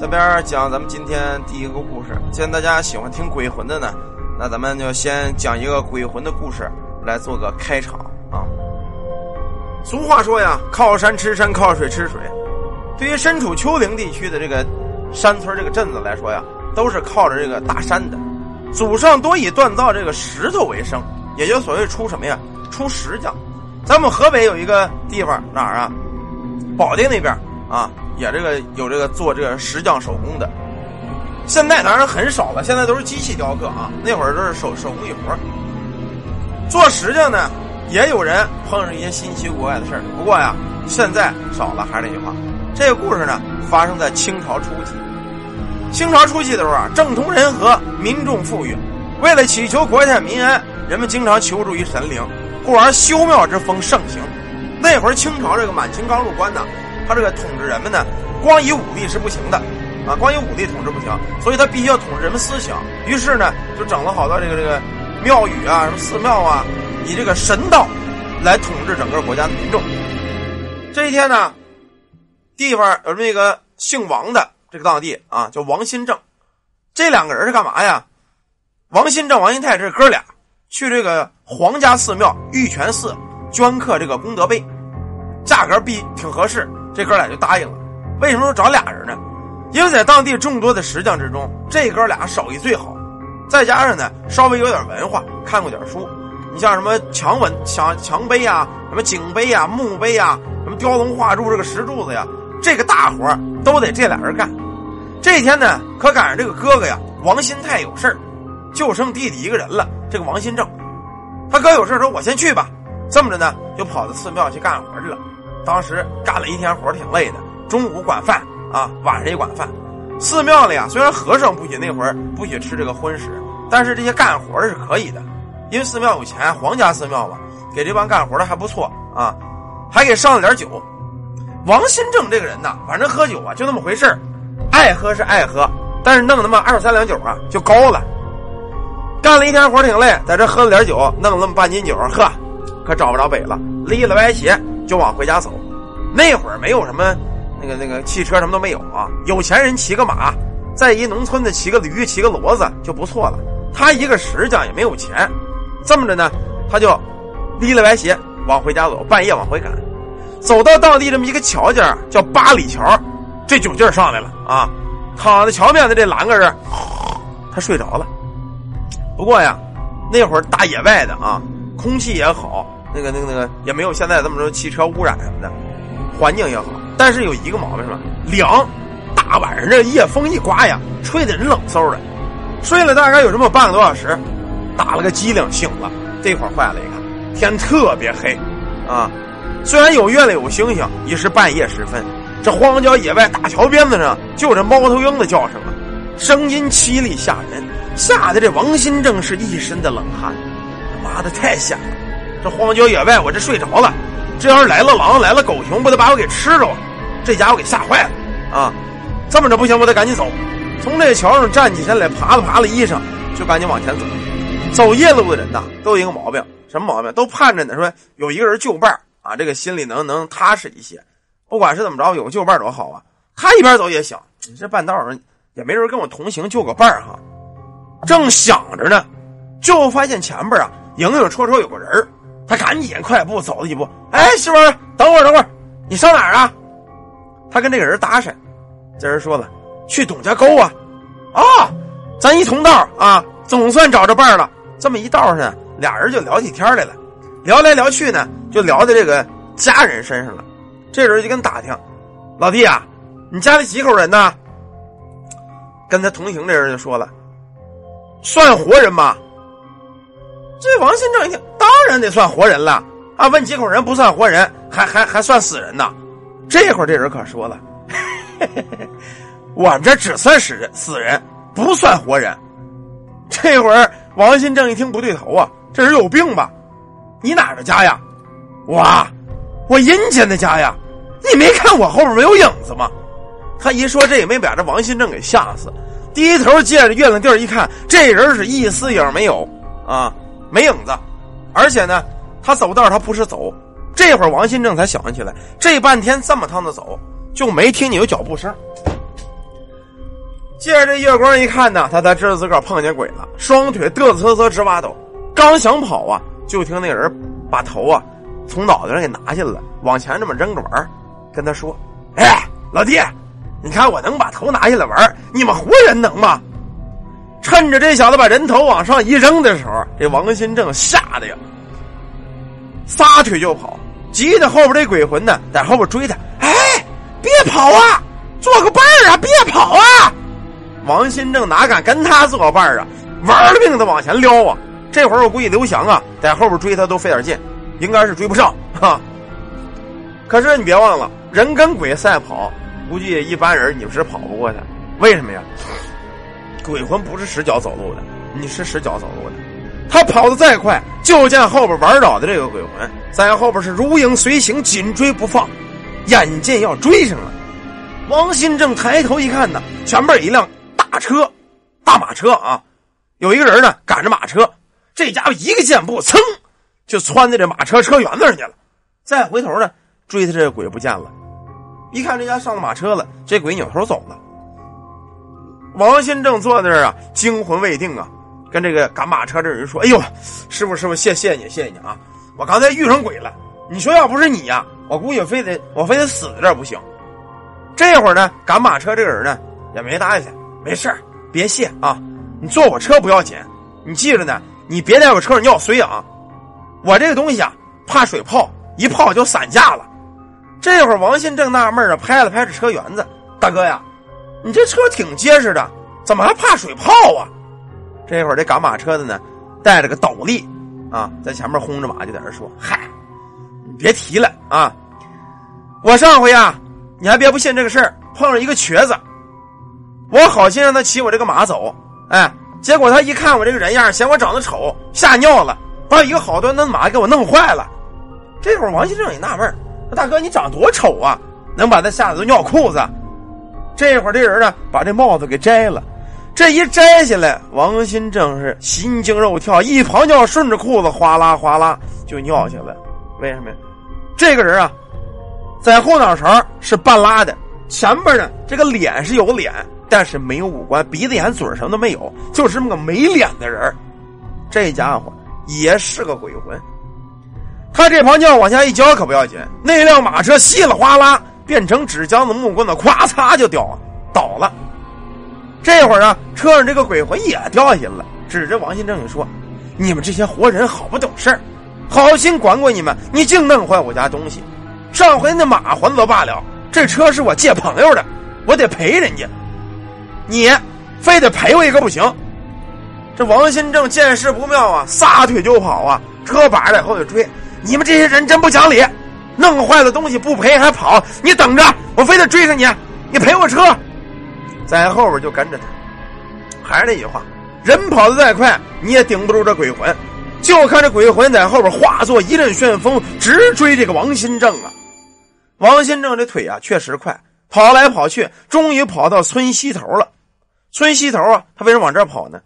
这边讲咱们今天第一个故事。既然大家喜欢听鬼魂的呢，那咱们就先讲一个鬼魂的故事来做个开场啊。俗话说呀，靠山吃山，靠水吃水。对于身处丘陵地区的这个山村这个镇子来说呀，都是靠着这个大山的。祖上多以锻造这个石头为生，也就所谓出什么呀？出石匠。咱们河北有一个地方哪儿啊？保定那边啊。也这个有这个做这个石匠手工的，现在当然很少了，现在都是机器雕刻啊。那会儿都是手手工艺活做石匠呢，也有人碰上一些新奇古怪的事儿。不过呀，现在少了。还是那句话，这个故事呢，发生在清朝初期。清朝初期的时候啊，政通人和，民众富裕，为了祈求国泰民安，人们经常求助于神灵，故而修庙之风盛行。那会儿清朝这个满清刚入关呢。他这个统治人们呢，光以武力是不行的，啊，光以武力统治不行，所以他必须要统治人们思想。于是呢，就整了好多这个这个庙宇啊，什么寺庙啊，以这个神道来统治整个国家的民众。这一天呢，地方有这么一个姓王的这个当地啊，叫王新正，这两个人是干嘛呀？王新正、王新泰这哥俩去这个皇家寺庙玉泉寺镌刻这个功德碑，价格必挺合适。这哥俩就答应了。为什么说找俩人呢？因为在当地众多的石匠之中，这哥俩手艺最好，再加上呢稍微有点文化，看过点书。你像什么墙文、墙墙碑呀，什么景碑呀、墓碑呀，什么雕龙画柱这个石柱子呀，这个大活都得这俩人干。这天呢，可赶上这个哥哥呀王新泰有事就剩弟弟一个人了。这个王新正，他哥有事说：“我先去吧。”这么着呢，就跑到寺庙去干活去了。当时干了一天活挺累的，中午管饭啊，晚上也管饭。寺庙里啊，虽然和尚不许那会儿不许吃这个荤食，但是这些干活的是可以的，因为寺庙有钱，皇家寺庙嘛，给这帮干活的还不错啊，还给上了点酒。王新正这个人呐，反正喝酒啊就那么回事爱喝是爱喝，但是弄那么二三两酒啊就高了。干了一天活挺累，在这喝了点酒，弄了那么半斤酒，呵，可找不着北了，立了歪斜。就往回家走，那会儿没有什么那个那个汽车什么都没有啊，有钱人骑个马，在一农村的骑个驴骑个骡子就不错了。他一个石匠也没有钱，这么着呢，他就立了歪斜往回家走，半夜往回赶，走到当地这么一个桥尖叫八里桥，这酒劲儿上来了啊，躺在桥面的这栏杆儿，他睡着了。不过呀，那会儿大野外的啊，空气也好。那个、那个、那个也没有现在这么多汽车污染什么的，环境也好，但是有一个毛病是吧？凉，大晚上这夜风一刮呀，吹得人冷飕的。睡了大概有这么半个多小时，打了个激灵醒了，这会儿坏了，一看天特别黑，啊，虽然有月亮有星星，已是半夜时分，这荒郊野外大桥边子上就这猫头鹰的叫声啊，声音凄厉吓人，吓得这王新正是一身的冷汗，妈的太吓了。这荒郊野外，我这睡着了，这要是来了狼，来了狗熊，不得把我给吃了？这家伙给吓坏了啊！这么着不行，我得赶紧走。从这桥上站起身来，爬了爬了衣裳，就赶紧往前走。走夜路的人呐，都有一个毛病，什么毛病？都盼着呢，说有一个人就伴啊，这个心里能能踏实一些。不管是怎么着，有个就伴多好啊！他一边走也想，这半道上也没人跟我同行，就个伴儿哈。正想着呢，就发现前边啊，影影绰绰有个人儿。他赶紧快步走了几步，哎，媳妇儿，等会儿，等会儿，你上哪儿啊？他跟这个人搭讪，这人说了，去董家沟啊，啊，咱一同道啊，总算找着伴儿了。这么一道上，俩人就聊起天来了，聊来聊去呢，就聊到这个家人身上了。这人就跟打听，老弟啊，你家里几口人呢？跟他同行的人就说了，算活人吗？这王新正一听，人得算活人了啊！问几口人不算活人，还还还算死人呢？这会儿这人可说了：“ 我们这只算死人，死人不算活人。”这会儿王新正一听不对头啊，这人有病吧？你哪的家呀？我，我阴间的家呀！你没看我后边没有影子吗？他一说这也没把这王新正给吓死，低头借着月亮地儿一看，这人是一丝影没有啊！没影子，而且呢，他走道他不是走。这会儿王新正才想起来，这半天这么趟的走，就没听见有脚步声。借着这月光一看呢，他才知道自个儿碰见鬼了，双腿嘚瑟瑟直发抖。刚想跑啊，就听那人把头啊从脑袋上给拿下来了，往前这么扔着玩跟他说：“哎，老弟，你看我能把头拿下来玩你们活人能吗？”趁着这小子把人头往上一扔的时候，这王新正吓得呀，撒腿就跑，急得后边这鬼魂呢在后边追他。哎，别跑啊，做个伴儿啊，别跑啊！王新正哪敢跟他做伴儿啊，玩了命的往前撩啊！这会儿我估计刘翔啊在后边追他都费点劲，应该是追不上哈。可是你别忘了，人跟鬼赛跑，估计一般人你们是跑不过他。为什么呀？鬼魂不是使脚走路的，你是使脚走路的。他跑得再快，就见后边玩倒的这个鬼魂在后边是如影随形，紧追不放，眼见要追上了。王新正抬头一看呢，前面一辆大车，大马车啊，有一个人呢赶着马车。这家伙一个箭步，噌，就窜在这马车车辕子上去了。再回头呢，追他这个鬼不见了。一看这家上了马车了，这鬼扭头走了。王新正坐在这儿啊，惊魂未定啊，跟这个赶马车这人说：“哎呦，师傅师傅，谢谢你，谢谢你啊！我刚才遇上鬼了。你说要不是你呀，我估计非得我非得死在这儿不行。”这会儿呢，赶马车这个人呢也没搭下去，没事别谢啊，你坐我车不要紧，你记着呢。你别在我车上尿水啊！我这个东西啊，怕水泡，一泡就散架了。这会儿王鑫正纳闷啊，拍了拍这车辕子：“大哥呀，你这车挺结实的，怎么还怕水泡啊？”这会儿这赶马车的呢，带着个斗笠啊，在前面轰着马，就在这说：“嗨，你别提了啊！我上回啊，你还别不信这个事儿，碰上一个瘸子，我好心让他骑我这个马走，哎。”结果他一看我这个人样，嫌我长得丑，吓尿了，把一个好端端的马给我弄坏了。这会儿王先生也纳闷说大哥你长多丑啊，能把他吓得都尿裤子？”这会儿这人呢，把这帽子给摘了，这一摘下来，王新正是心惊肉跳，一旁尿顺着裤子哗啦哗啦就尿下来。为什么呀？这个人啊，在后脑勺是半拉的，前边呢这个脸是有脸。但是没有五官，鼻子眼嘴什么都没有，就是这么个没脸的人这家伙也是个鬼魂。他这泡尿往下一浇可不要紧，那辆马车稀里哗啦变成纸浆子、木棍子，咵嚓就掉倒了。这会儿啊，车上这个鬼魂也掉下去了，指着王新正就说：“你们这些活人好不懂事儿，好心管管你们，你净弄坏我家东西。上回那马还则罢了，这车是我借朋友的，我得赔人家。”你非得赔我一个不行！这王新正见势不妙啊，撒腿就跑啊，车把在后头追。你们这些人真不讲理，弄坏了东西不赔还跑！你等着，我非得追上你，你赔我车！在后边就跟着他。还是那句话，人跑得再快，你也顶不住这鬼魂。就看这鬼魂在后边化作一阵旋风，直追这个王新正啊！王新正这腿啊，确实快，跑来跑去，终于跑到村西头了。村西头啊，他为什么往这跑呢？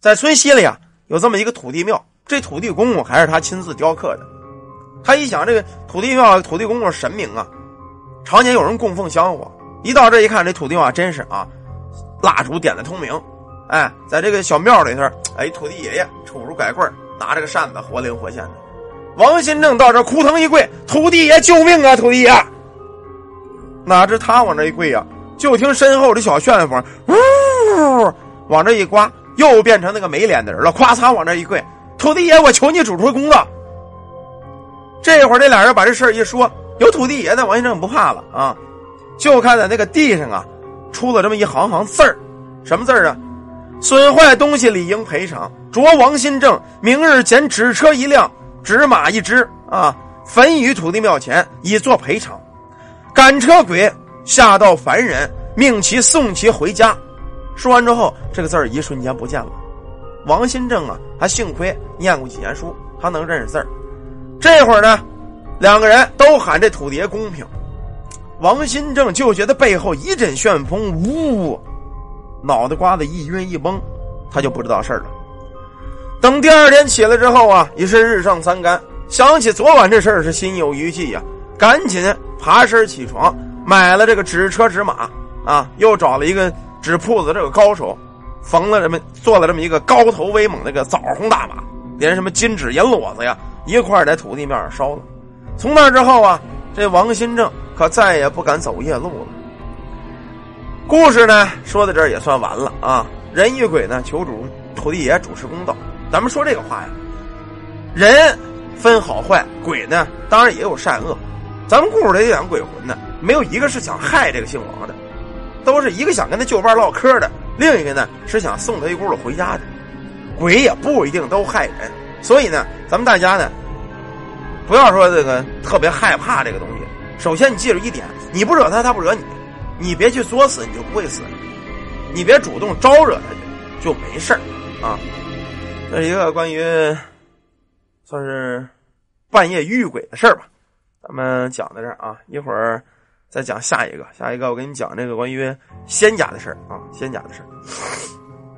在村西里啊，有这么一个土地庙，这土地公公还是他亲自雕刻的。他一想，这个土地庙、土地公公神明啊，常年有人供奉香火。一到这一看，这土地庙真是啊，蜡烛点的通明。哎，在这个小庙里头，哎，土地爷爷杵着拐棍拿着个扇子，活灵活现的。王新正到这扑腾一跪，土地爷救命啊！土地爷，哪知他往这一跪呀，就听身后这小旋风，呜。往这一刮，又变成那个没脸的人了。咵嚓，往这一跪，土地爷，我求你主持公道。这会儿，这俩人把这事儿一说，有土地爷的王先生不怕了啊，就看在那个地上啊，出了这么一行行字儿，什么字儿啊？损坏东西理应赔偿。着王新正明日捡纸车一辆，纸马一只啊，焚于土地庙前，以作赔偿。赶车鬼下到凡人，命其送其回家。说完之后，这个字儿一瞬间不见了。王新正啊，还幸亏念过几年书，他能认识字儿。这会儿呢，两个人都喊这土地爷公平。王新正就觉得背后一阵旋风，呜，脑袋瓜子一晕一懵，他就不知道事儿了。等第二天起来之后啊，已是日上三竿，想起昨晚这事儿是心有余悸呀，赶紧爬身起床，买了这个纸车纸马啊，又找了一个。纸铺子这个高手，缝了这么做了这么一个高头威猛那个枣红大马，连什么金纸银裸子呀一块在土地面上烧了。从那之后啊，这王新正可再也不敢走夜路了。故事呢，说到这儿也算完了啊。人与鬼呢，求主土地爷主持公道。咱们说这个话呀，人分好坏，鬼呢当然也有善恶。咱们故事里讲鬼魂呢，没有一个是想害这个姓王的，都是一个想跟他旧伴唠嗑的，另一个呢是想送他一轱辘回家的。鬼也不一定都害人，所以呢，咱们大家呢，不要说这个特别害怕这个东西。首先，你记住一点：你不惹他，他不惹你。你别去作死，你就不会死；你别主动招惹他去，就没事儿啊。这是一个关于算是半夜遇鬼的事儿吧。咱们讲到这儿啊，一会儿再讲下一个。下一个我给你讲这个关于仙家的事儿啊，仙家的事儿。